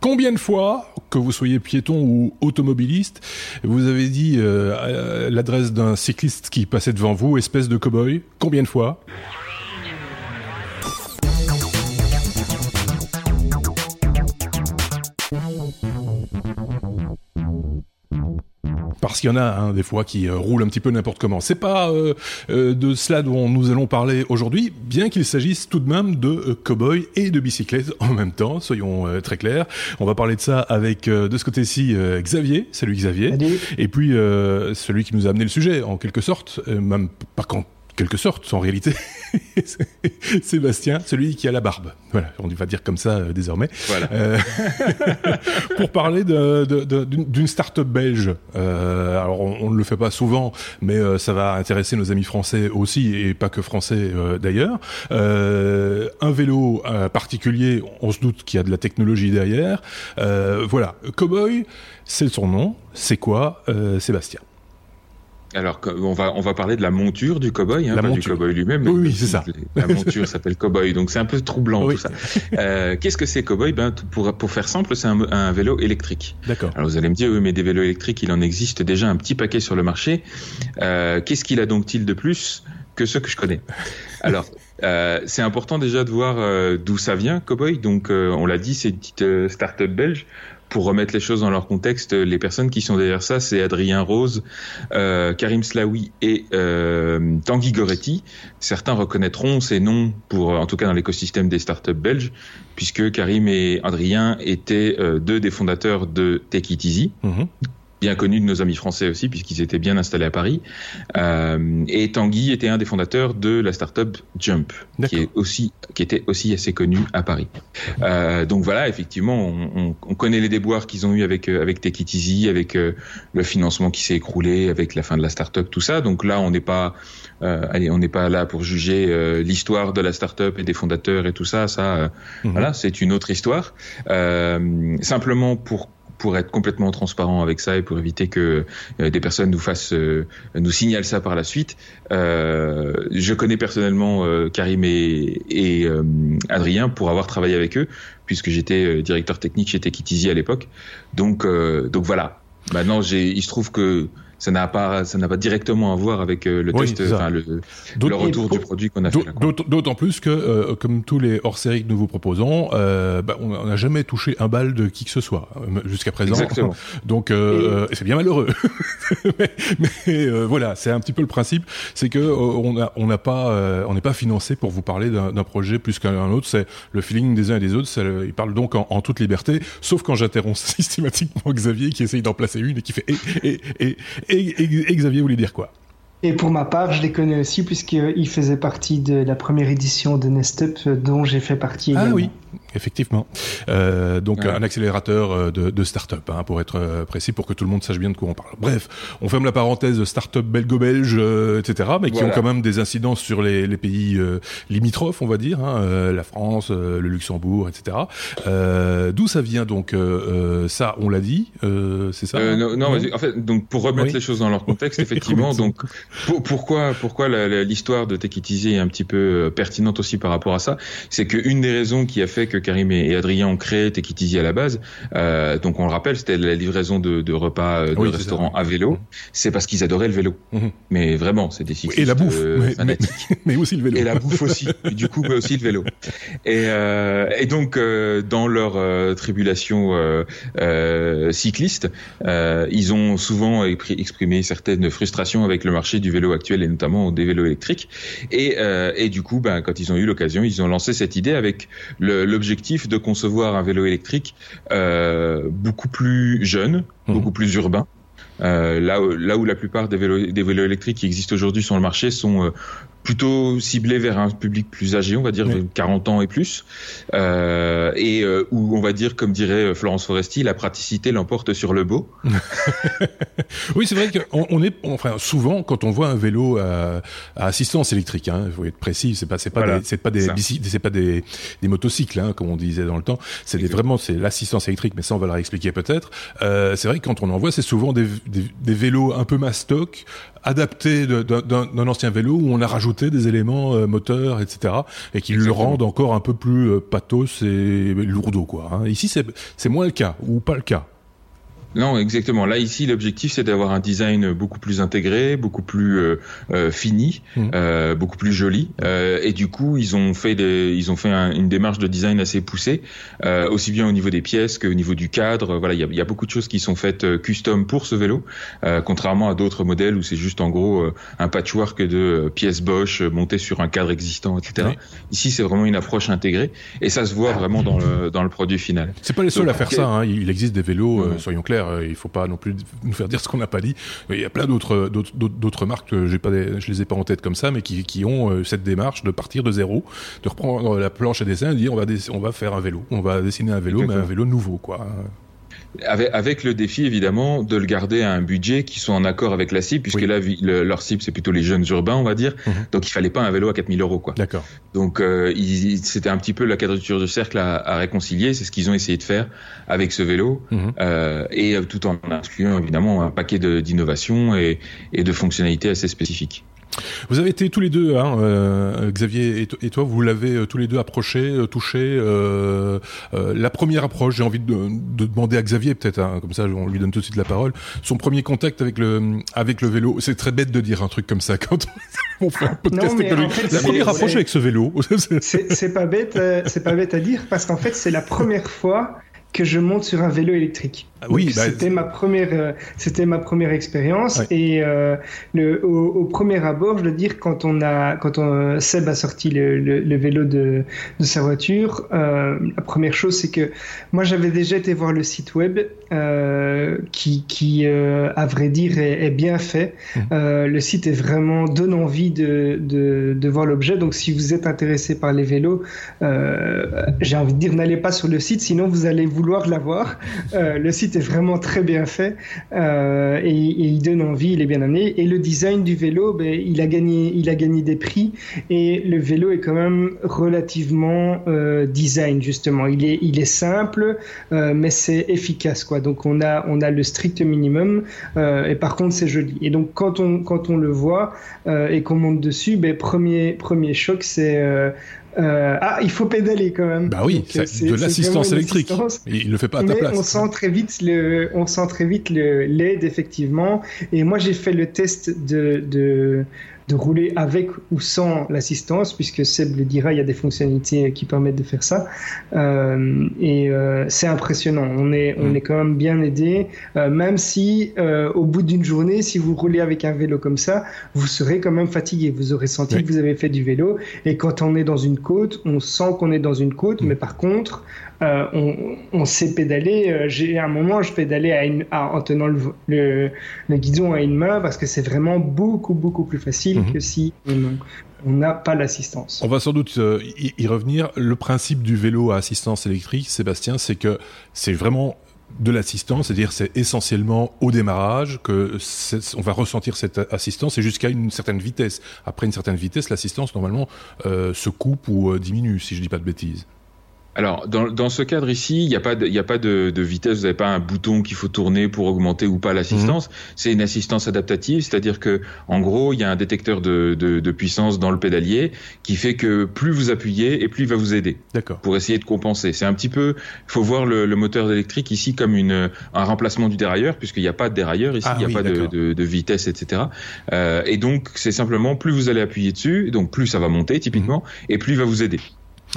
Combien de fois, que vous soyez piéton ou automobiliste, vous avez dit euh, l'adresse d'un cycliste qui passait devant vous, espèce de cow-boy? Combien de fois? Parce qu'il y en a hein, des fois qui euh, roulent un petit peu n'importe comment. C'est pas euh, euh, de cela dont nous allons parler aujourd'hui, bien qu'il s'agisse tout de même de cow-boy et de bicyclette en même temps, soyons très clairs. On va parler de ça avec de ce côté-ci Xavier, salut Xavier, et puis celui qui nous a amené le sujet en quelque sorte, même pas quand quelque sorte, en réalité, Sébastien, celui qui a la barbe. Voilà, on va dire comme ça euh, désormais. Voilà. Euh, pour parler d'une start-up belge. Euh, alors, on ne le fait pas souvent, mais ça va intéresser nos amis français aussi, et pas que français d'ailleurs. un vélo particulier, on se doute qu'il y a de la technologie derrière. voilà, Cowboy, c'est son nom. C'est quoi, Sébastien? Alors, on va, on va parler de la monture du cowboy, hein, pas du cowboy lui-même. Oui, c'est ça. La monture s'appelle cowboy, donc c'est un peu troublant tout ça. Euh, Qu'est-ce que c'est cowboy? Ben, pour, pour faire simple, c'est un, un, vélo électrique. D'accord. Alors vous allez me dire, oui, mais des vélos électriques, il en existe déjà un petit paquet sur le marché. Euh, Qu'est-ce qu'il a donc-il de plus que ceux que je connais? Alors, euh, c'est important déjà de voir euh, d'où ça vient, Cowboy. Donc, euh, on l'a dit, c'est une petite euh, start-up belge pour remettre les choses dans leur contexte, les personnes qui sont derrière ça, c'est Adrien Rose, euh, Karim Slaoui et euh, Tanguy Goretti. Certains reconnaîtront ces noms, pour, en tout cas dans l'écosystème des startups belges, puisque Karim et Adrien étaient euh, deux des fondateurs de Take It Easy, mhm bien connu de nos amis français aussi, puisqu'ils étaient bien installés à Paris. Euh, et Tanguy était un des fondateurs de la startup Jump, qui est aussi, qui était aussi assez connu à Paris. Euh, donc voilà, effectivement, on, on, connaît les déboires qu'ils ont eu avec euh, avec Take It Easy, avec euh, le financement qui s'est écroulé, avec la fin de la startup, tout ça. Donc là, on n'est pas, allez, on n'est pas là pour juger l'histoire de la startup et des fondateurs et tout ça. Ça, mhm. voilà, c'est une autre histoire. simplement pour pour être complètement transparent avec ça et pour éviter que euh, des personnes nous fassent, euh, nous signalent ça par la suite. Euh, je connais personnellement Karim et, et Adrien pour avoir travaillé avec eux, puisque j'étais directeur technique chez Techitizy à l'époque. Donc, donc voilà. Maintenant, il se trouve que ça n'a pas ça n'a pas directement à voir avec euh, le test, enfin le, le, retour du produit qu'on a fait. D'autant plus que euh, comme tous les hors-séries que nous vous proposons, euh, bah, on n'a jamais touché un bal de qui que ce soit euh, jusqu'à présent. Exactement. Donc euh, c'est bien malheureux. mais, mais voilà, c'est un petit peu le principe, c'est que on n'a on n'a pas on n'est pas financé pour vous parler d'un projet plus qu'un autre. C'est le feeling des uns et des autres. ils parlent donc en, en, toute liberté, sauf quand j'interromps systématiquement Xavier qui essaye d'en placer une et qui fait et, et, et et, Xavier voulait dire quoi? Et pour ma part, je les connais aussi puisqu'ils faisaient partie de la première édition de Nestup dont j'ai fait partie également. Ah oui, effectivement. Euh, donc un accélérateur euh, de, de start-up, hein, pour être euh, précis, pour que tout le monde sache bien de quoi on parle. Bref, on ferme la parenthèse start-up belgo-belge, euh, etc., mais qui ont quand même des incidences sur les, les pays limitrophes, on va dire, hein, la France, le Luxembourg, etc. D'où ça vient donc Ça, on l'a dit, c'est ça hein Non, non en fait, donc pour remettre les choses dans leur contexte, effectivement, donc pourquoi pourquoi l'histoire de Tekitizi est un petit peu pertinente aussi par rapport à ça, c'est qu'une des raisons qui a fait que Karim et, Adrien ont créé Tekitizi à la base. Euh, donc on le rappelle, c'était la livraison de, de repas euh, de restaurants à vélo. Mhm. C'est parce qu'ils adoraient le vélo. Mhm. Mais vraiment, c'est des cyclistes et la bouffe, euh. Mais, aussi le vélo. Et la bouffe aussi. du coup, mais aussi le vélo. Et, euh, et donc dans leur tribulation cycliste, ils ont souvent exprimé certaines frustrations avec le marché du vélo actuel et notamment des vélos électriques. Et, et du coup, ben, quand ils ont eu l'occasion, ils ont lancé cette idée avec le, l'objectif de concevoir un vélo électrique euh, beaucoup plus jeune, mhm. beaucoup plus urbain. Euh, là, là où la plupart des vélos, des vélos électriques qui existent aujourd'hui sur le marché sont euh, plutôt ciblé vers un public plus âgé, on va dire 40 ans et plus, euh, et euh, où on va dire, comme dirait Florence Foresti, la praticité l'emporte sur le beau. oui, c'est vrai qu'on on est, enfin, souvent quand on voit un vélo à, à assistance électrique, hein, il faut être précis, c'est pas, c'est pas, des, c'est pas des, c'est pas des, des motocycles, hein, comme on disait dans le temps, c'est vraiment c'est l'assistance électrique, mais ça on va le réexpliquer peut-être. Euh, c'est vrai que quand on en voit, c'est souvent des, des, des, vélos un peu mastoc, adapté d'un ancien vélo où on a rajouté des éléments euh, moteurs, etc. et qui le rendent encore un peu plus euh, pathos et lourdeau, quoi. Hein. Ici, c'est moins le cas ou pas le cas. Non, exactement. Là, ici, l'objectif, c'est d'avoir un design beaucoup plus intégré, beaucoup plus euh, euh fini, mmh. euh, beaucoup plus joli. Euh, et du coup, ils ont fait des, ils ont fait une démarche de design assez poussée, euh, aussi bien au niveau des pièces qu'au niveau du cadre. Voilà, il y a, y a, beaucoup de choses qui sont faites custom pour ce vélo, contrairement à d'autres modèles où c'est juste en gros un patchwork de pièces Bosch montées sur un cadre existant, etc. Ici, c'est vraiment une approche intégrée, et ça se voit vraiment dans le dans le produit final. C'est pas les seuls à faire ça. Hein. Il existe des vélos, soyons clairs euh, il faut pas non plus nous faire dire ce qu'on n'a pas dit. Il y a plein d'autres d'autres marques que j'ai pas je les ai pas en tête comme ça, mais qui, qui ont euh, cette démarche de partir de zéro, de reprendre la planche à dessin et de dire on va on va faire un vélo, on va dessiner un vélo, mais un vélo nouveau quoi avec, avec, le défi évidemment de le garder à un budget qui soit en accord avec la cible, puisque là leur cible c'est plutôt les jeunes urbains, on va dire. Mhm. Donc il fallait pas un vélo à 4000 euros quoi. D'accord. Donc euh, c'était un petit peu la quadrature de cercle à, à réconcilier. C'est ce qu'ils ont essayé de faire avec ce vélo, mhm. euh, et tout en incluant évidemment un paquet d'innovations et, et de fonctionnalités assez spécifiques. Vous avez été tous les deux, hein, euh, Xavier et, toi, vous l'avez euh, tous les deux approché, euh, touché. la première approche, j'ai envie de, demander à Xavier peut-être, hein, comme ça on lui donne tout de suite la parole. Son premier contact avec le avec le vélo, c'est très bête de dire un truc comme ça quand on, fait un podcast la première approche avec ce vélo. c'est pas bête, c'est pas bête à dire parce qu'en fait c'est la première fois que je monte sur un vélo électrique. Ah oui, bah, c'était ma première, euh, c'était ma première expérience et euh, le, au, premier abord, je veux dire, quand on a, quand on, Seb a sorti le, le, vélo de, de, sa voiture, euh, la première chose c'est que moi j'avais déjà été voir le site web euh, qui, qui à vrai dire, est, est bien fait. Mmh. le site est vraiment donne envie de, de, de voir l'objet. Donc si vous êtes intéressé par les vélos, j'ai envie de dire n'allez pas sur le site, sinon vous allez vouloir l'avoir. le site est vraiment très bien fait euh, et, il donne envie, il est bien amené. Et le design du vélo, ben, il a gagné, il a gagné des prix et le vélo est quand même relativement euh, design justement. Il est, il est simple, euh, mais c'est efficace quoi. Donc on a, on a le strict minimum et par contre c'est joli. Et donc quand on, quand on le voit et qu'on monte dessus, ben, premier, premier choc c'est euh, ah, il faut pédaler quand même. Bah oui, c'est de l'assistance électrique. Il le fait pas à ta place. On sent très vite le, on sent très vite LED effectivement. Et moi j'ai fait le test de, de de rouler avec ou sans l'assistance, puisque Seb le dira, il y a des fonctionnalités qui permettent de faire ça. Euh, et euh, c'est impressionnant. On est, on mm. est quand même bien aidé, euh, même si au bout d'une journée, si vous roulez avec un vélo comme ça, vous serez quand même fatigué. Vous aurez senti que vous avez fait du vélo. Et quand on est dans une côte, on sent qu'on est dans une côte, mm. mais par contre, euh, on, on, sait pédaler. J'ai un moment, je pédalais à une, en tenant le, le, guidon à une main parce que c'est vraiment beaucoup beaucoup plus facile mhm. que si on n'a pas l'assistance. On va sans doute euh, y, revenir. Le principe du vélo à assistance électrique, Sébastien, c'est que c'est vraiment de l'assistance, c'est-à-dire c'est essentiellement au démarrage que on va ressentir cette assistance et jusqu'à une certaine vitesse. Après une certaine vitesse, l'assistance normalement se coupe ou diminue, si je dis pas de bêtises. Alors, dans, dans, ce cadre ici, il n'y a pas, de, y a pas de, de vitesse, vous n'avez pas un bouton qu'il faut tourner pour augmenter ou pas l'assistance. Mhm. C'est une assistance adaptative, c'est-à-dire que, en gros, il y a un détecteur de, de, de, puissance dans le pédalier qui fait que plus vous appuyez et plus il va vous aider. D'accord. Pour essayer de compenser. C'est un petit peu, il faut voir le, le, moteur électrique ici comme une, un remplacement du dérailleur, puisqu'il n'y a pas de dérailleur ici, ah il n'y a pas de, de, de, vitesse, etc. Euh, et donc, c'est simplement plus vous allez appuyer dessus, donc plus ça va monter typiquement, mhm. et plus il va vous aider.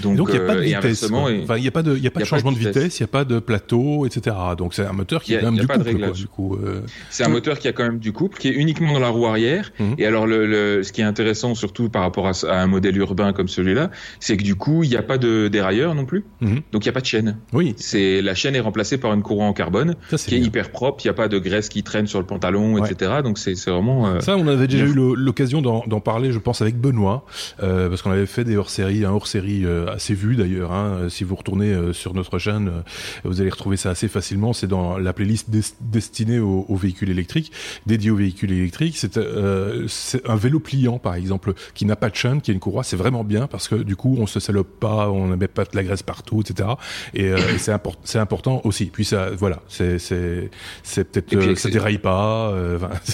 Donc, il n'y a pas de euh, vitesse. Enfin, il n'y a pas de, y a pas de changement de vitesse, il n'y a pas de plateau, etc. Donc c'est un moteur qui a, quand même du couple, quoi, du coup. Euh... C'est un moteur qui a quand même du couple, qui est uniquement dans la roue arrière. Mhm. Et alors le, le, ce qui est intéressant surtout par rapport à, à un modèle urbain comme celui-là, c'est que du coup il n'y a pas de dérailleur non plus, mhm. donc il n'y a pas de chaîne. Oui. C'est la chaîne est remplacée par une courroie en carbone Ça, qui est hyper propre. Il n'y a pas de graisse qui traîne sur le pantalon, etc. Donc c'est vraiment. Euh, Ça, on avait déjà eu l'occasion d'en parler, je pense, avec Benoît, euh, parce qu'on avait fait des hors-séries, un hors-série assez vu d'ailleurs. Hein. Si vous retournez sur notre chaîne, vous allez retrouver ça assez facilement. C'est dans la playlist destinée aux, véhicules électriques, dédiée aux véhicules électriques. C'est un vélo pliant, par exemple, qui n'a pas de chaîne, qui a une courroie. C'est vraiment bien parce que du coup, on se salope pas, on ne met pas de la graisse partout, etc. Et, c'est important aussi. Puis ça, voilà, c'est peut-être ça déraille pas.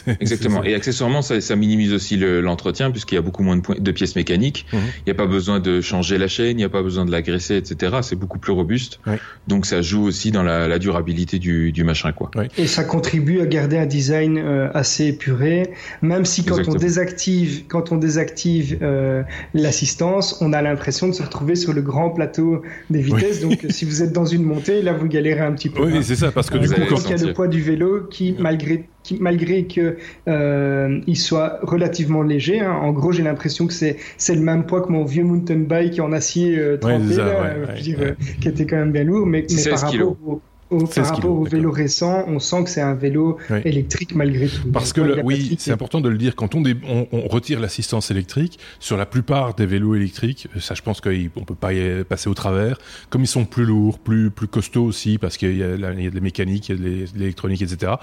Exactement. Et accessoirement, ça, ça minimise aussi l'entretien puisqu'il y a beaucoup moins de, de pièces mécaniques. Mhm. Il n'y a pas besoin de changer la chaîne, n'y a pas besoin de la graisser, etc. C'est beaucoup plus robuste. Donc ça joue aussi dans la, la durabilité du, du, machin, quoi. Et ça contribue à garder un design euh, assez épuré, même si quand on désactive, quand on désactive euh, l'assistance, on a l'impression de se retrouver sur le grand plateau des vitesses. Donc si vous êtes dans une montée, là vous galérez un petit peu. Oui, c'est ça, parce que du coup, quand il y a le poids du vélo qui, malgré malgré que euh, il soit relativement léger. Hein. En gros, j'ai l'impression que c'est c'est le même poids que mon vieux mountain bike en acier euh, trempé, euh, qui était quand même bien lourd, mais, mais par rapport au, au, par rapport au vélo récent, on sent que c'est un vélo électrique malgré tout. Parce que oui, c'est important de le dire. Quand on, on, on retire l'assistance électrique, sur la plupart des vélos électriques, ça, je pense qu'on peut pas y passer au travers. Comme ils sont plus lourds, plus plus costauds aussi, parce qu'il y, a, il y a de la mécanique, il y a de l'électronique, etc.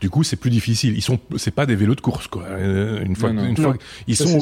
Du coup, c'est plus difficile. Ils sont, c'est pas des vélos de course, quoi. Une fois, une fois, ils sont,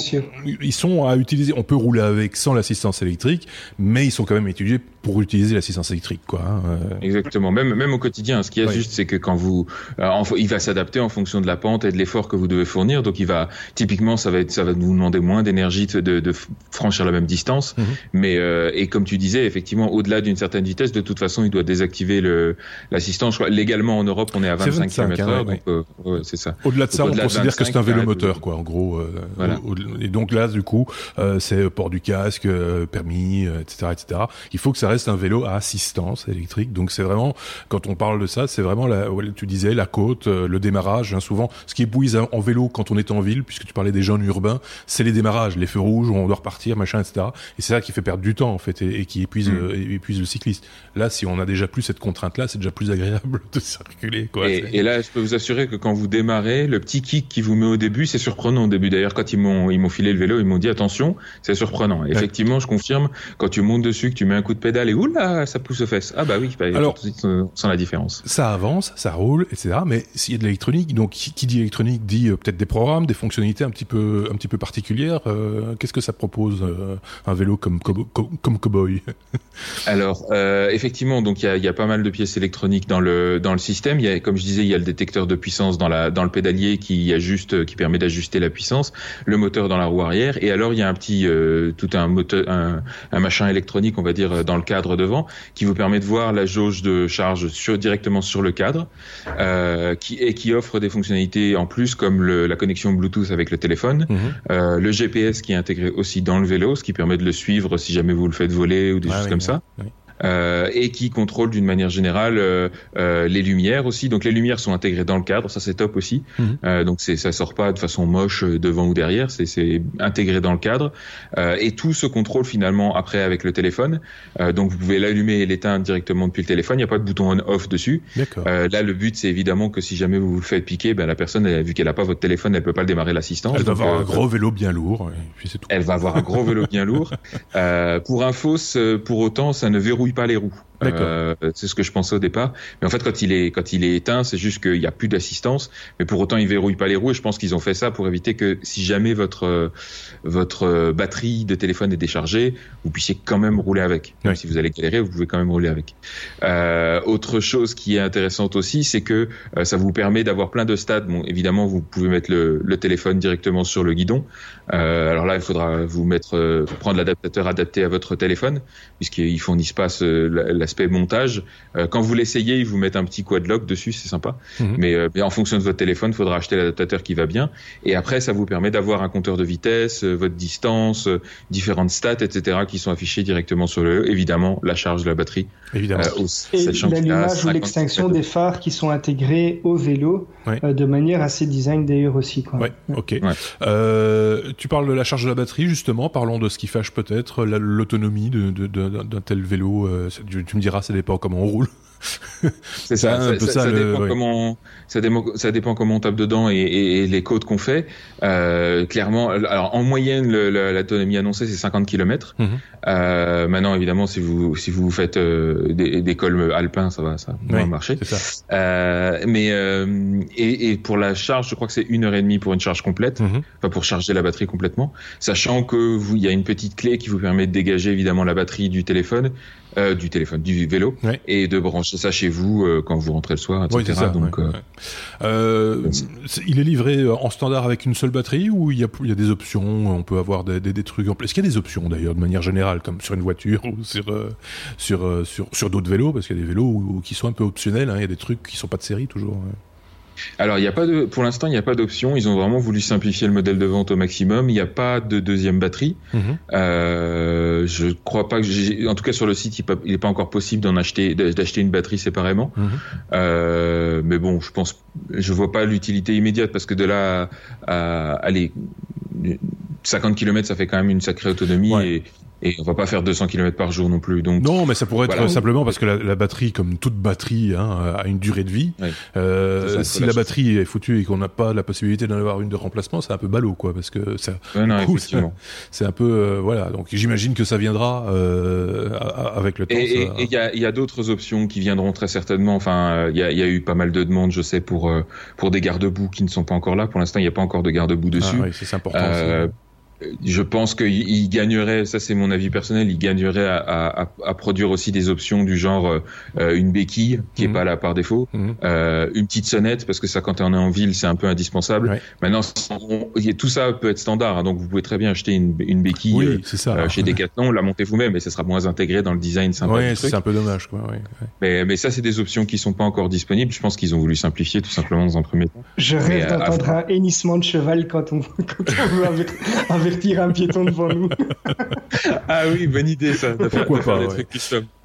ils sont à utiliser. On peut rouler avec sans l'assistance électrique, mais ils sont quand même étudiés pour utiliser l'assistance électrique, quoi. Hein, euh. Exactement. Même même au quotidien. Ce qui est juste, c'est que quand vous, euh, il va s'adapter en fonction de la pente et de l'effort que vous devez fournir. Donc il va, typiquement, ça va être, ça va vous demander moins d'énergie de, de, franchir la même distance. Mhm. Mais euh, et comme tu disais, effectivement, au-delà d'une certaine vitesse, de toute façon, il doit désactiver le l'assistance. Légalement en Europe, on est à 25 km/h. donc euh, c'est ça. Au-delà de ça, on considère que c'est un vélo moteur, quoi. En gros. Voilà. et donc là, du coup, c'est port du casque, permis, etc., etc. Il faut que ça reste un vélo à assistance électrique. Donc c'est vraiment quand on parle de ça, c'est vraiment, la, tu disais, la côte, euh, le démarrage. Hein, souvent, ce qui épuise en vélo quand on est en ville, puisque tu parlais des jeunes urbains, c'est les démarrages, les feux rouges où on doit repartir, machin, etc. Et c'est ça qui fait perdre du temps, en fait, et, qui épuise, mm. euh, épuise le cycliste. Là, si on a déjà plus cette contrainte-là, c'est déjà plus agréable de circuler. Quoi. Et, là, je peux vous assurer que quand vous démarrez, le petit kick qui vous met au début, c'est surprenant au début. D'ailleurs, quand ils m'ont ils m'ont filé le vélo, ils m'ont dit attention, c'est surprenant. Effectivement, je confirme. Quand tu montes dessus, que tu mets un coup de pédale et oula, ça pousse aux fesses. Ah bah oui, bah, Alors, sans la différence. Ça avance, ça roule, etc. Mais s'il y a de l'électronique, donc qui, dit électronique dit euh, peut-être des programmes, des fonctionnalités un petit peu, un petit peu particulières. Euh, qu'est-ce que ça propose euh, un vélo comme comme, comme Cowboy? Alors effectivement, donc il y a, y a, pas mal de pièces électroniques dans le dans le système. Il y a, comme je disais, il y a le détecteur de puissance dans la dans le pédalier qui ajuste, qui permet d'ajuster la puissance, le moteur dans la roue arrière, et alors il y a un petit tout un moteur, un, un machin électronique, on va dire, dans le cadre devant, qui vous permet de voir la jauge de charge sur directement sur le cadre, euh, qui, et qui offre des fonctionnalités en plus comme le, la connexion Bluetooth avec le téléphone, mhm. euh, le GPS qui est intégré aussi dans le vélo, ce qui permet de le suivre si jamais vous le faites voler ou des choses comme ça. Euh, et qui contrôle d'une manière générale euh, euh, les lumières aussi. Donc les lumières sont intégrées dans le cadre, ça c'est top aussi. Euh, donc c'est ça sort pas de façon moche devant ou derrière, c'est intégré dans le cadre. et tout se contrôle finalement après avec le téléphone. donc vous pouvez l'allumer et l'éteindre directement depuis le téléphone. Il n'y a pas de bouton on/off dessus. là le but c'est évidemment que si jamais vous vous le faites piquer, ben la personne elle, vu qu'elle a pas votre téléphone, elle peut pas le démarrer l'assistance. Elle va avoir un gros vélo bien lourd. Elle va avoir un gros vélo bien lourd. pour info, pour autant ça ne verrouille pas les roues. Euh, c'est ce que je pensais au départ. Mais en fait, quand il est quand il est éteint, c'est juste qu'il n'y a plus d'assistance. Mais pour autant, il verrouille pas les roues. Et je pense qu'ils ont fait ça pour éviter que si jamais votre votre batterie de téléphone est déchargée, vous puissiez quand même rouler avec. Même si vous allez galérer, vous pouvez quand même rouler avec. Euh, autre chose qui est intéressante aussi, c'est que euh, ça vous permet d'avoir plein de stades. Bon, évidemment, vous pouvez mettre le, le téléphone directement sur le guidon. Euh, alors là, il faudra vous mettre euh, prendre l'adaptateur adapté à votre téléphone, puisqu'ils fournissent pas l'aspect montage. Euh, quand vous l'essayez, ils vous mettent un petit quad lock dessus, c'est sympa. Mhm. Mais, euh, mais, en fonction de votre téléphone, il faudra acheter l'adaptateur qui va bien. Et après, ça vous permet d'avoir un compteur de vitesse, euh, votre distance, différentes stats, etc., qui sont affichés directement sur le. Évidemment, la charge de la batterie. Évidemment. et l'allumage ou l'extinction des phares qui sont intégrés au vélo de manière assez design d'ailleurs aussi. Quoi. Ouais, ok. tu parles de la charge de la batterie justement. Parlons de ce qui fâche peut-être l'autonomie d'un de, de, tel vélo. tu, tu me diras, ça dépend comment on roule. c'est ça. ça, ça, ça dépend comment ça, ça, dépend comment on tape dedans et, et, les côtes qu'on fait. Euh, clairement, alors en moyenne, l'autonomie annoncée c'est 50 km. Mhm. euh, maintenant, évidemment, si vous si vous faites euh, des, des cols alpins, ça va ça va marcher. Euh, mais euh, et, et, pour la charge, je crois que c'est une heure et demie pour une charge complète, mhm. enfin pour charger la batterie complètement, sachant que vous il y a une petite clé qui vous permet de dégager évidemment la batterie du téléphone euh, du téléphone, du vélo, et de brancher ça chez vous euh, quand vous rentrez le soir, etc. ça, Donc, euh, euh il est livré en standard avec une seule batterie ou il y a, il y a des options On peut avoir des, des, des trucs. Est-ce qu'il y a des options d'ailleurs de manière générale, comme sur une voiture ou sur sur sur, sur d'autres vélos, parce qu'il y a des vélos qui sont un peu optionnels. Hein, il y a des trucs qui sont pas de série toujours. Alors, il n'y a pas de, pour l'instant, il n'y a pas d'option. Ils ont vraiment voulu simplifier le modèle de vente au maximum. Il n'y a pas de deuxième batterie. Mhm. Euh, je crois pas que j'ai, en tout cas sur le site, il n'est pas encore possible d'en acheter, d'acheter une batterie séparément. Mhm. Euh, mais bon, je pense, je vois pas l'utilité immédiate parce que de là à, aller 50 km, ça fait quand même une sacrée autonomie et, et on va pas faire 200 km par jour non plus. Donc non, mais ça pourrait être simplement parce que la, batterie, comme toute batterie, hein, a une durée de vie. Euh, si la batterie est foutue et qu'on n'a pas la possibilité d'en avoir une de remplacement, c'est un peu ballot, quoi, parce que ça, c'est un peu euh, voilà. Donc j'imagine que ça viendra euh, avec le temps. Et il y a, y a d'autres options qui viendront très certainement. Enfin, il y a, y a, eu pas mal de demandes, je sais, pour pour des garde-boue qui ne sont pas encore là. Pour l'instant, il n'y a pas encore de garde-boue dessus. Ah, oui, c'est important. Euh, je pense qu'il gagnerait, ça c'est mon avis personnel, il gagnerait à, à, à, produire aussi des options du genre euh, une béquille qui est mhm. pas là par défaut, mhm. euh, une petite sonnette parce que ça quand on est en ville c'est un peu indispensable. Maintenant tout ça peut être standard, hein, donc vous pouvez très bien acheter une, une béquille oui, ça, euh, chez Decathlon, la monter vous-même, mais ça sera moins intégré dans le design sympa. Oui, c'est un peu dommage quoi. Mais, mais ça c'est des options qui sont pas encore disponibles. Je pense qu'ils ont voulu simplifier tout simplement dans un premier temps. Je rêve euh, d'entendre un hennissement de cheval quand on, quand on veut avertir un piéton devant nous. ah oui, bonne idée ça. Pourquoi pas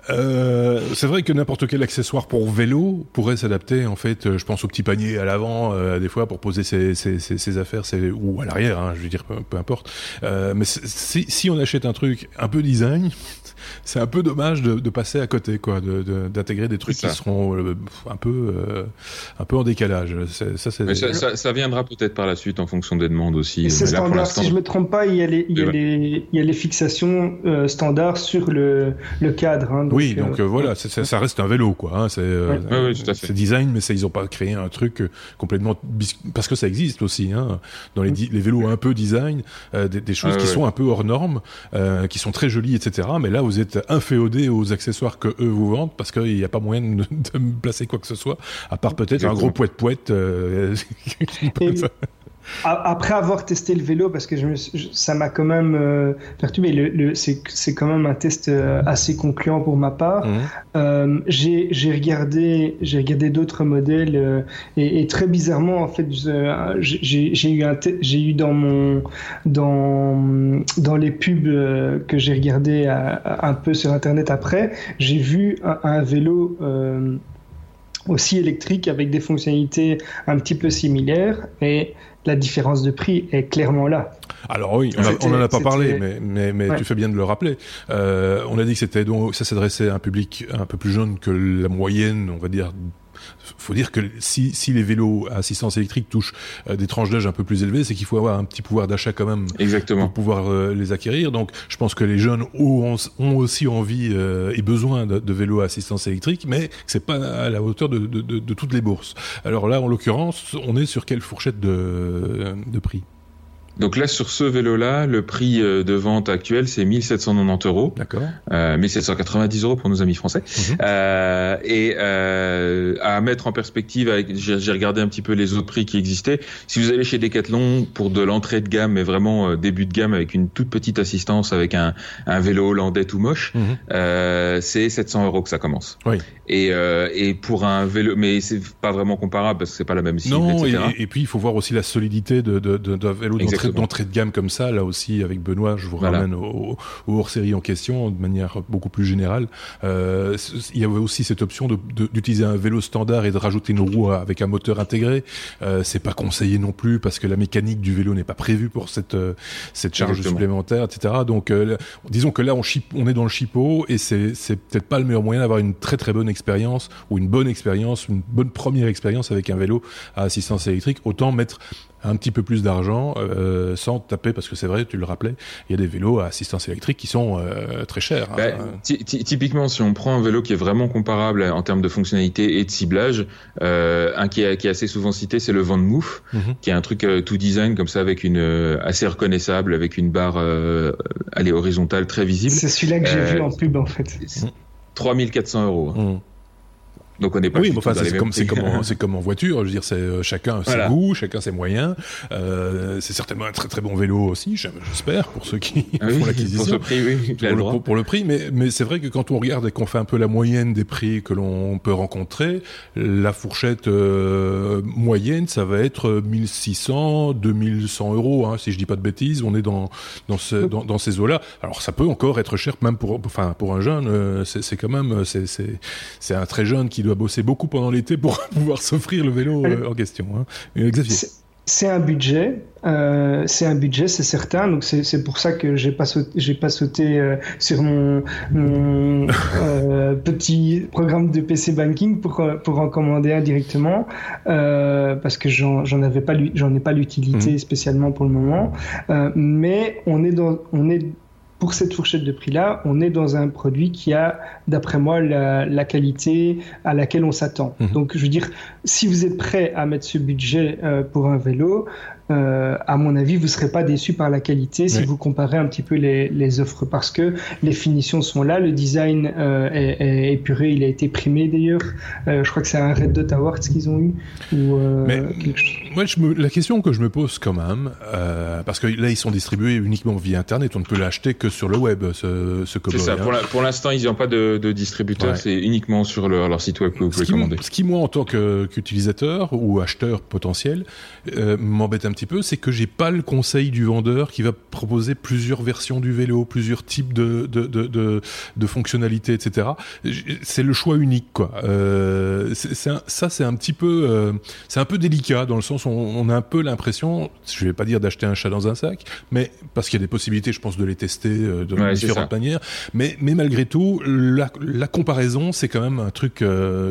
euh, c'est vrai que n'importe quel accessoire pour vélo pourrait s'adapter. En fait, euh, je pense au petit panier à l'avant, euh, des fois pour poser ses, ses, ses, affaires, ou à l'arrière. Hein, je veux dire, peu, peu importe. Euh, mais si, si on achète un truc un peu design, c'est un peu dommage de, de, passer à côté, quoi, d'intégrer de, des trucs qui seront euh, un peu, euh, un peu en décalage. Ça, ça, ça, viendra peut-être par la suite en fonction des demandes aussi. C'est standard. Si je me trompe pas, il y a les, il y a les, il y a les fixations euh, standards sur le, le cadre. Hein, donc, oui, donc voilà, ça reste un vélo, quoi. Hein, c'est c'est design, mais ça, ils ont pas créé un truc complètement parce que ça existe aussi, hein, dans les, les vélos un peu design, des, des, choses qui sont un peu hors normes, qui sont très jolies, etc. Mais là, vous êtes inféodé aux accessoires que eux vous vendent parce qu'il n'y a pas moyen de, me placer quoi que ce soit, à part peut-être un gros poète-poète. Euh, Après avoir testé le vélo, parce que je ça m'a quand même euh, perturbé, le, le, c'est quand même un test euh, assez concluant pour ma part. Mmh. Euh, j'ai regardé, j'ai regardé d'autres modèles euh, et, et, très bizarrement, en fait, j'ai eu, j'ai eu dans mon, dans, dans les pubs que j'ai regardé un peu sur Internet après, j'ai vu un, un vélo aussi électrique avec des fonctionnalités un petit peu similaires et la différence de prix est clairement là. Alors oui, on n'en a pas parlé, mais, mais, mais tu fais bien de le rappeler. Euh, on a dit que c'était donc ça s'adressait à un public un peu plus jeune que la moyenne, on va dire faut dire que si, si les vélos à assistance électrique touchent euh, des tranches d'âge un peu plus élevées, c'est qu'il faut avoir un petit pouvoir d'achat quand même Exactement. pour pouvoir euh, les acquérir. Donc, je pense que les jeunes ont, ont aussi envie euh, et besoin de, de, vélos à assistance électrique, mais c'est pas à la hauteur de, de, de, toutes les bourses. Alors là, en l'occurrence, on est sur quelle fourchette de, de prix? Donc là, sur ce vélo-là, le prix euh, de vente actuel, c'est 1790 euros. D'accord. Euh, 1790 euros pour nos amis français. Mhm. Euh, et euh, à mettre en perspective, avec, j'ai regardé un petit peu les autres prix qui existaient. Si vous allez chez Decathlon pour de l'entrée de gamme, mais vraiment euh, début de gamme avec une toute petite assistance, avec un, un vélo hollandais tout moche, euh, c'est 700 euros que ça commence. Oui. Et, et pour un vélo, mais c'est pas vraiment comparable parce que c'est pas la même cible, non, etc. Et, et, puis il faut voir aussi la solidité de, de, de, de vélo d'entrée d'entrée de gamme comme ça, là aussi avec Benoît, je vous ramène au, hors-série en question de manière beaucoup plus générale. Euh, il y avait aussi cette option d'utiliser un vélo standard et de rajouter une roue avec un moteur intégré. Euh, c'est pas conseillé non plus parce que la mécanique du vélo n'est pas prévue pour cette euh, cette charge supplémentaire, etc. Donc euh, disons que là on, on est dans le chipot et c'est peut-être pas le meilleur moyen d'avoir une très très bonne expérience ou une bonne expérience, une bonne première expérience avec un vélo à assistance électrique. Autant mettre un petit peu plus d'argent euh, sans taper parce que c'est vrai tu le rappelais il y a des vélos à assistance électrique qui sont euh, très chers hein. bah, typiquement si on prend un vélo qui est vraiment comparable en termes de fonctionnalité et de ciblage euh, un qui est, qui est, assez souvent cité c'est le Van Moof mhm. qui est un truc tout design comme ça avec une assez reconnaissable avec une barre allez horizontale très visible c'est celui-là que j'ai vu en pub en fait 3400 euros hein. Donc on n'est pas. Oui, enfin c'est comme c'est comme c'est comme en voiture. Je veux dire, c'est euh, chacun ses goûts, chacun ses moyens. Euh, c'est certainement un très très bon vélo aussi, j'espère pour ceux qui ah font l'acquisition. Pour, prix, oui, pour, le, pour, le, prix, mais mais c'est vrai que quand on regarde et qu'on fait un peu la moyenne des prix que l'on peut rencontrer, la fourchette euh, moyenne, ça va être 1600, 2100 euros, hein, si je dis pas de bêtises. On est dans dans, ce, dans, dans ces eaux-là. Alors ça peut encore être cher, même pour enfin pour un jeune, euh, c'est quand même c'est c'est c'est un très jeune qui doit bosser beaucoup pendant l'été pour pouvoir s'offrir le vélo euh, en question. Hein. Euh, Xavier. C'est un budget, euh, c'est un budget, c'est certain. Donc c'est pour ça que j'ai pas sauté, j'ai pas sauté sur mon, petit programme de PC banking pour pour en commander un directement parce que j'en avais pas j'en ai pas l'utilité mmh. spécialement pour le moment. mais on est dans on est pour cette fourchette de prix-là, on est dans un produit qui a, d'après moi, la, qualité à laquelle on s'attend. Mhm. Donc, je veux dire, si vous êtes prêt à mettre ce budget euh, pour un vélo, euh, à mon avis, vous ne serez pas déçu par la qualité si vous comparez un petit peu les, les, offres parce que les finitions sont là, le design euh, est, est, épuré, il a été primé d'ailleurs. Euh, je crois que c'est un Red Dot Awards qu'ils ont eu. Ou, euh, Mais, moi, je me, la question que je me pose quand même, euh, parce que là, ils sont distribués uniquement via Internet, on ne peut l'acheter que sur le web, ce, ce C'est ça, pour, pour l'instant, ils n'ont pas de, de distributeur, c'est uniquement sur leur, leur, site web que vous pouvez commander. Ce qui, moi, en tant qu'utilisateur ou acheteur potentiel, m'embête un petit peu, c'est que j'ai pas le conseil du vendeur qui va proposer plusieurs versions du vélo, plusieurs types de de, de, de, fonctionnalités, etc. C'est le choix unique, quoi. Euh, ça, c'est un petit peu, euh, c'est un peu délicat dans le sens où on, a un peu l'impression, je vais pas dire d'acheter un chat dans un sac, mais parce qu'il y a des possibilités, je pense, de les tester euh, de différentes manières. Mais, mais malgré tout, la, la comparaison, c'est quand même un truc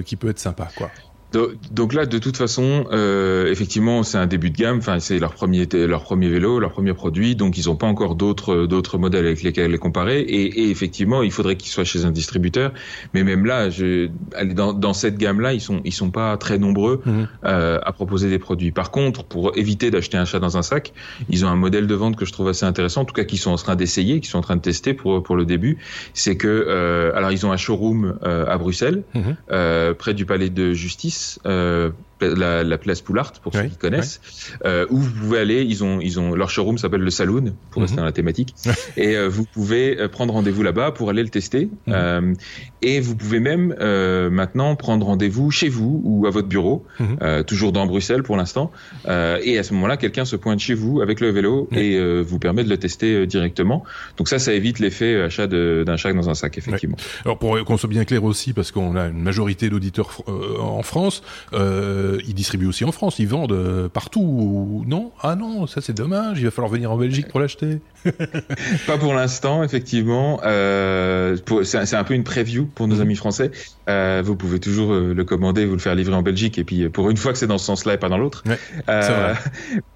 qui peut être sympa, quoi. Donc là, de toute façon, euh, effectivement, c'est un début de gamme. Enfin, c'est leur premier, leur premier vélo, leur premier produit. Donc, ils n'ont pas encore d'autres, d'autres modèles avec lesquels les comparer. Et, et effectivement, il faudrait qu'ils soient chez un distributeur. Mais même là, je, dans, dans cette gamme-là, ils sont, ils sont pas très nombreux mhm. euh, à proposer des produits. Par contre, pour éviter d'acheter un chat dans un sac, ils ont un modèle de vente que je trouve assez intéressant. En tout cas, qu'ils sont en train d'essayer, qu'ils sont en train de tester pour pour le début. C'est que, euh, alors, ils ont un showroom euh, à Bruxelles, mhm. euh, près du palais de justice euh, la, la, place Poulart pour ceux qui connaissent, euh, où vous pouvez aller. Ils ont, ils ont leur showroom s'appelle le Saloon pour rester mhm. dans la thématique, et euh, vous pouvez euh, prendre rendez-vous là-bas pour aller le tester. Mhm. Euh, et vous pouvez même euh, maintenant prendre rendez-vous chez vous ou à votre bureau, mhm. toujours dans Bruxelles pour l'instant. et à ce moment-là, quelqu'un se pointe chez vous avec le vélo et vous permet de le tester directement. Donc ça, ça évite l'effet achat d'un chat dans un sac, effectivement. Alors pour qu'on soit bien clair aussi, parce qu'on a une majorité d'auditeurs en France. Euh, euh, ils distribuent aussi en France, ils vendent euh, partout. Non? Ah non, ça c'est dommage, il va falloir venir en Belgique pour l'acheter. Pas pour l'instant, effectivement. Euh, c'est un peu une preview pour nos mhm. amis français. Euh, vous pouvez toujours le commander, vous le faire livrer en Belgique, et puis pour une fois que c'est dans ce sens-là et pas dans l'autre.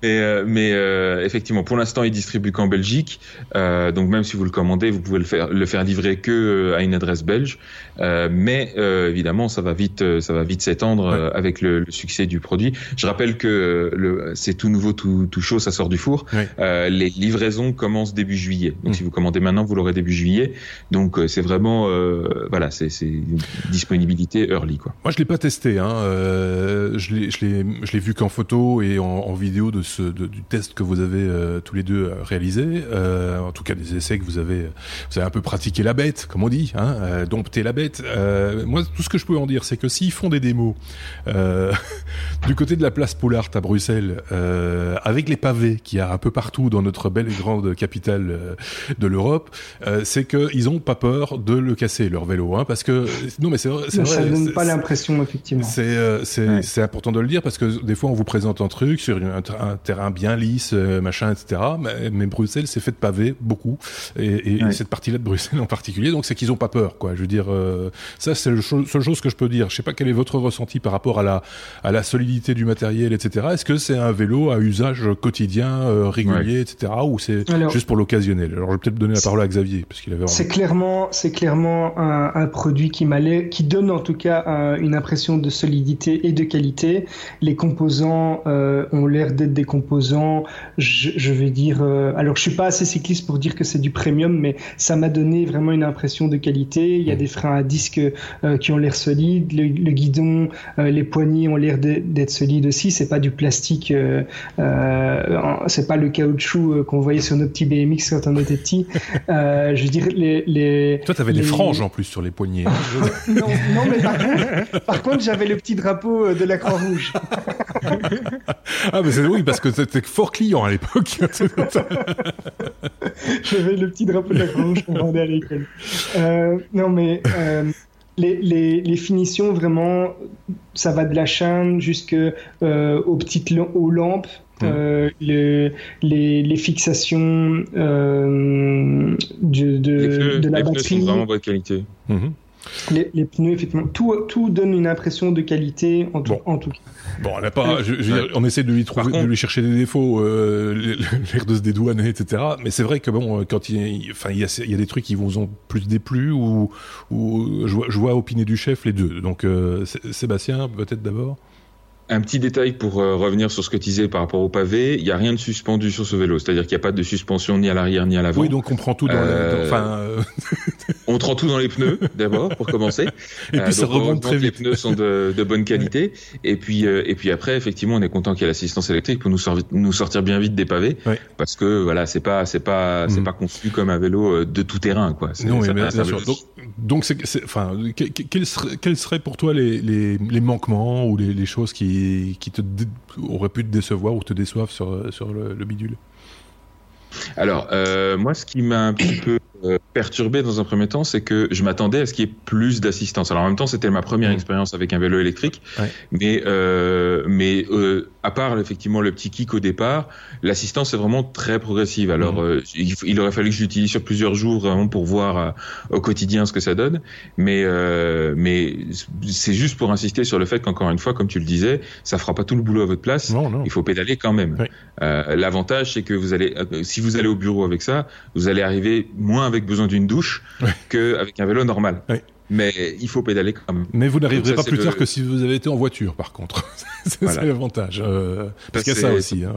mais, mais effectivement, pour l'instant, il distribue qu'en Belgique. donc même si vous le commandez, vous pouvez le faire, le faire livrer que à une adresse belge. mais évidemment, ça va vite, ça va vite s'étendre avec le, le, succès du produit. Je rappelle que c'est tout nouveau, tout, tout chaud, ça sort du four. les livraisons comme commence début juillet. Donc, mmh. si vous commandez maintenant, vous l'aurez début juillet. Donc, euh, c'est vraiment, euh, voilà, c'est une disponibilité early, quoi. Moi, je l'ai pas testé. Hein. Euh, je l'ai, je l'ai, je l'ai vu qu'en photo et en, en, vidéo de ce de, du test que vous avez euh, tous les deux euh, réalisé. Euh, en tout cas, des essais que vous avez, vous avez un peu pratiqué la bête, comme on dit, hein, dompter la bête. moi, tout ce que je peux en dire, c'est que s'ils font des démos du côté de la place Poulart à Bruxelles, euh, avec les pavés qu'il y a un peu partout dans notre belle et grande capitale euh, de l'Europe, euh, c'est qu'ils ont pas peur de le casser leur vélo, hein, parce que non mais c'est vrai, ça donne pas l'impression effectivement. C'est euh, c'est c'est important de le dire parce que des fois on vous présente un truc sur un, terrain bien lisse, machin, etc. Mais, mais Bruxelles c'est fait de pavés beaucoup et, et cette partie-là de Bruxelles en particulier, donc c'est qu'ils ont pas peur, quoi. Je veux dire, ça c'est la seule chose que je peux dire. Je sais pas quel est votre ressenti par rapport à la à la solidité du matériel, etc. Est-ce que c'est un vélo à usage quotidien, euh, régulier, etc. Ou c'est juste pour l'occasionnel? Alors je vais peut-être donner la parole à Xavier parce qu'il avait. C'est clairement, c'est clairement un, un, produit qui m'allait, qui donne en tout cas une impression de solidité et de qualité. Les composants euh, ont l'air d'être des composants, je, je vais dire. Euh, alors je suis pas assez cycliste pour dire que c'est du premium, mais ça m'a donné vraiment une impression de qualité. Il y a mm. des freins à disque euh, qui ont l'air solides, le, le guidon, les poignées ont l'air d'être solides aussi. C'est pas du plastique euh, c'est pas le caoutchouc euh, qu'on voyait sur nos petits BMX quand on était petit. Euh, je veux dire, les. les Toi, t'avais des franges en plus sur les poignets. non, non, mais par contre, par contre j'avais le petit drapeau de la Croix-Rouge. ah, mais c'est oui, parce que c'était fort client à l'époque. j'avais le petit drapeau de la Croix-Rouge qu'on vendait à l'école. Euh, non, mais. Les, les, les, finitions, vraiment, ça va de la chaîne jusqu'aux euh, petites aux lampes. Mmh. Euh, les, les, fixations euh, de, de, les pneus, de la les batterie. Pneus sont vraiment bonne qualité. Mmh. Les, les, pneus, effectivement, tout, tout donne une impression de qualité en tout, bon. en tout cas. Bon, on, pas, je, je dire, on essaie de lui trouver, contre, de lui chercher des défauts, euh, l'air de se dédouaner, etc. Mais c'est vrai que bon, quand il, enfin, il y a, il y a des trucs qui vous ont plus déplu ou, ou je vois, je vois opiner du chef les deux. Donc, euh, Sébastien, peut-être d'abord? Un petit détail pour euh, revenir sur ce que tu disais par rapport au pavé, il n'y a rien de suspendu sur ce vélo, c'est-à-dire qu'il n'y a pas de suspension ni à l'arrière ni à l'avant. Oui, donc on prend tout dans euh... euh... on prend tout dans les pneus d'abord pour commencer. Et puis ça remonte très vite. Les pneus sont de, de bonne qualité. et puis et puis après, effectivement, on est content qu'il y ait l'assistance électrique pour nous, sor nous sortir bien vite des pavés, ouais. parce que voilà, c'est pas c'est pas c'est mm. pas conçu comme un vélo de tout terrain, quoi. Non, mais bien sûr. Donc, donc c'est enfin quels seraient pour toi les les, les manquements ou les, les choses qui qui te aurait pu te décevoir ou te déçoivent sur, sur le, le bidule? Alors, euh, moi, ce qui m'a un petit peu euh, perturbé dans un premier temps, c'est que je m'attendais à ce qu'il y ait plus d'assistance. Alors en même temps, c'était ma première mmh. expérience avec un vélo électrique, ouais. mais euh, mais euh, à part effectivement le petit kick au départ, l'assistance est vraiment très progressive. Alors mmh. euh, il, il, aurait fallu que je l'utilise sur plusieurs jours vraiment pour voir euh, au quotidien ce que ça donne, mais euh, mais c'est juste pour insister sur le fait qu'encore une fois, comme tu le disais, ça fera pas tout le boulot à votre place. Non, non. Il faut pédaler quand même. Ouais. L'avantage, c'est que vous allez, si vous allez au bureau avec ça, vous allez arriver moins avec besoin d'une douche qu'avec un vélo normal. Mais il faut pédaler quand même. Mais vous n'arriverez pas plus le... tard que si vous avez été en voiture, par contre. c'est voilà. l'avantage. Euh, parce qu'il y a ça aussi. Hein.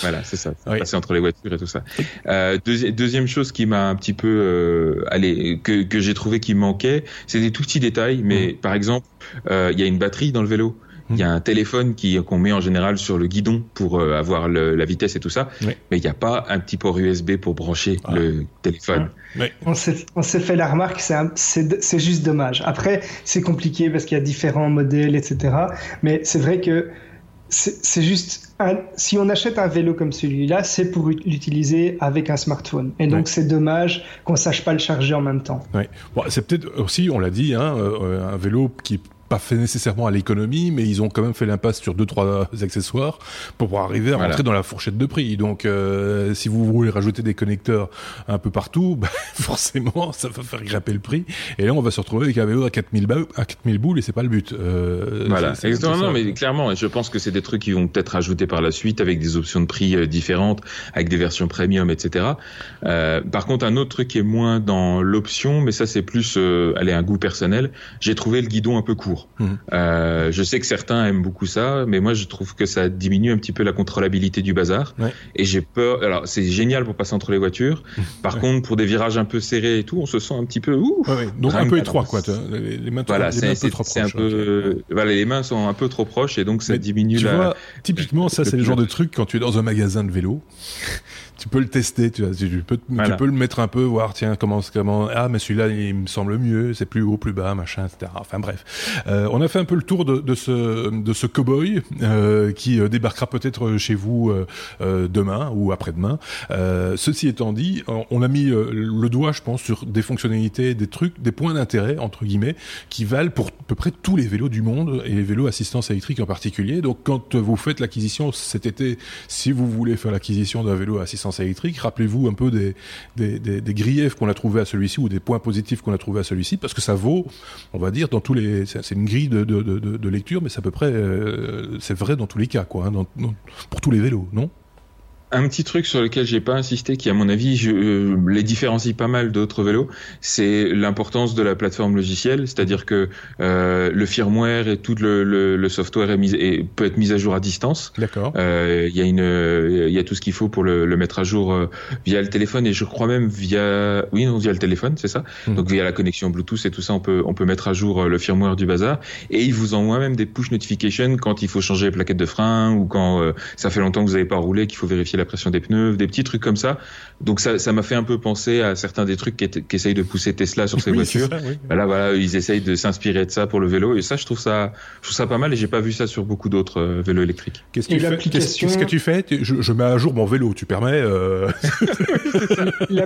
Voilà, c'est ça. Oui. Passer entre les voitures et tout ça. Euh, deuxi deuxième chose qui m'a un petit peu, euh, allez, que, que j'ai trouvé qui manquait, c'est des tout petits détails. Mais mmh. par exemple, euh, il y a une batterie dans le vélo. Il y a un téléphone qui qu'on met en général sur le guidon pour euh, avoir le, la vitesse et tout ça, oui. mais il n'y a pas un petit port USB pour brancher ah. le téléphone. Oui. On s'est fait la remarque, c'est juste dommage. Après, c'est compliqué parce qu'il y a différents modèles, etc. Mais c'est vrai que c'est juste un, si on achète un vélo comme celui-là, c'est pour l'utiliser avec un smartphone. Et donc ouais. c'est dommage qu'on sache pas le charger en même temps. Ouais. Bon, c'est peut-être aussi, on l'a dit, hein, euh, un vélo qui pas fait nécessairement à l'économie, mais ils ont quand même fait l'impasse sur deux trois accessoires pour pouvoir arriver à voilà. rentrer dans la fourchette de prix. Donc, euh, si vous voulez rajouter des connecteurs un peu partout, bah, forcément, ça va faire grimper le prix. Et là, on va se retrouver avec un vélo à 4000 ba à 4000 boules et c'est pas le but. Euh, voilà, exactement. Non, mais clairement, je pense que c'est des trucs qui vont peut-être rajouter par la suite avec des options de prix euh, différentes, avec des versions premium, etc. Euh, par contre, un autre truc qui est moins dans l'option, mais ça c'est plus, allez, un goût personnel. J'ai trouvé le guidon un peu court. Mmh. Euh, je sais que certains aiment beaucoup ça, mais moi je trouve que ça diminue un petit peu la contrôlabilité du bazar. Ouais. Et j'ai peur. Alors c'est génial pour passer entre les voitures. Par ouais. contre, pour des virages un peu serrés et tout, on se sent un petit peu ouh. Ouais, donc un peu étroit quoi. Les, les mains, voilà, un peu trop proches. Un peu, okay. voilà, les mains sont un peu trop proches et donc ça mais diminue tu la. Vois, typiquement, ça c'est le genre de truc quand tu es dans un magasin de vélo tu peux le tester, tu, vois, tu, peux, tu peux le mettre un peu, voir tiens comment comment ah mais celui-là il me semble mieux, c'est plus haut, plus bas, machin, etc. Enfin bref, euh, on a fait un peu le tour de, de ce de ce cowboy euh, qui euh, débarquera peut-être chez vous euh, euh, demain ou après-demain. ceci étant dit, on a mis le doigt, je pense, sur des fonctionnalités, des trucs, des points d'intérêt entre guillemets qui valent pour à peu près tous les vélos du monde et les vélos assistance électrique en particulier. Donc quand vous faites l'acquisition cet été, si vous voulez faire l'acquisition d'un vélo assistance électrique, rappelez-vous un peu des, griefs qu'on a trouvé à celui-ci ou des points positifs qu'on a trouvé à celui-ci, parce que ça vaut, on va dire, dans tous les, c'est une grille de, lecture, mais c'est à peu près, euh, c'est vrai dans tous les cas, quoi, hein, pour tous les vélos, non? Un petit truc sur lequel j'ai pas insisté, qui à mon avis je, euh, les différencie pas mal d'autres vélos, c'est l'importance de la plateforme logicielle, c'est-à-dire que euh, le firmware et tout le, le, le software est mis, et peut être mis à jour à distance. D'accord. Euh, il y a une, il y a tout ce qu'il faut pour le, le mettre à jour euh, via le téléphone et je crois même via, oui non via le téléphone, c'est ça. Hmm. Donc via la connexion Bluetooth et tout ça, on peut on peut mettre à jour le firmware du bazar et il vous envoie même des push notifications quand il faut changer les plaquettes de frein ou quand ça fait longtemps que vous n'avez pas roulé qu'il faut vérifier la pression des pneus, des petits trucs comme ça. Donc ça, ça m'a fait un peu penser à certains des trucs qui, essayent de pousser Tesla sur ses voitures. Bah là, voilà, ils essayent de s'inspirer de ça pour le vélo. Et ça, je trouve ça, je trouve ça pas mal. Et j'ai pas vu ça sur beaucoup d'autres euh, vélos électriques. Qu'est-ce que, tu fais Qu'est-ce que tu fais? Je, mets à jour mon vélo. Tu permets euh...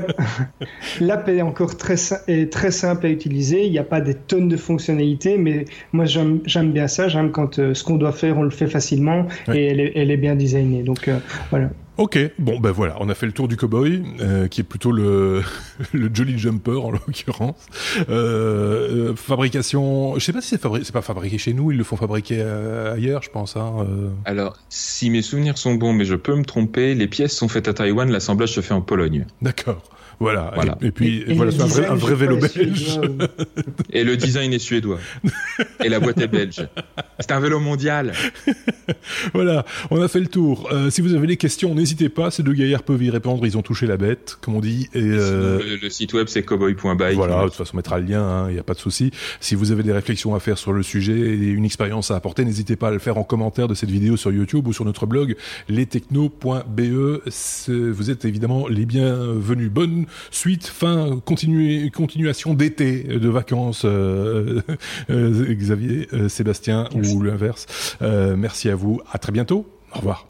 L'app est encore très, est très simple à utiliser. Il n'y a pas des tonnes de fonctionnalités, mais moi j'aime bien ça. J'aime quand euh, ce qu'on doit faire, on le fait facilement et elle est, elle est bien designée. Donc euh, voilà. Ok, bon ben voilà, on a fait le tour du cowboy, euh, qui est plutôt le, le jolly jumper en l'occurrence. Euh, euh, fabrication, je sais pas si c'est fabri pas fabriqué chez nous, ils le font fabriquer euh, ailleurs, je pense. Hein, euh. Alors, si mes souvenirs sont bons, mais je peux me tromper, les pièces sont faites à Taïwan, l'assemblage se fait en Pologne. D'accord. Voilà. Et, puis, voilà, c'est un vrai, un vrai vélo belge. Et le design est suédois. et la boîte est belge. C'est un vélo mondial. voilà, on a fait le tour. Euh, si vous avez des questions, n'hésitez pas. Ces deux gaillards peuvent y répondre. Ils ont touché la bête, comme on dit. Et, euh... le, site web, c'est cowboy.by. Voilà, de toute façon, on mettra le lien. Il hein, n'y a pas de souci. Si vous avez des réflexions à faire sur le sujet et une expérience à apporter, n'hésitez pas à le faire en commentaire de cette vidéo sur YouTube ou sur notre blog lestechno.be. Vous êtes évidemment les bienvenus. Bonne suite, fin, continuation d'été, de vacances, euh, euh, Xavier, euh, Sébastien ou l'inverse. merci à vous. À très bientôt. Au revoir.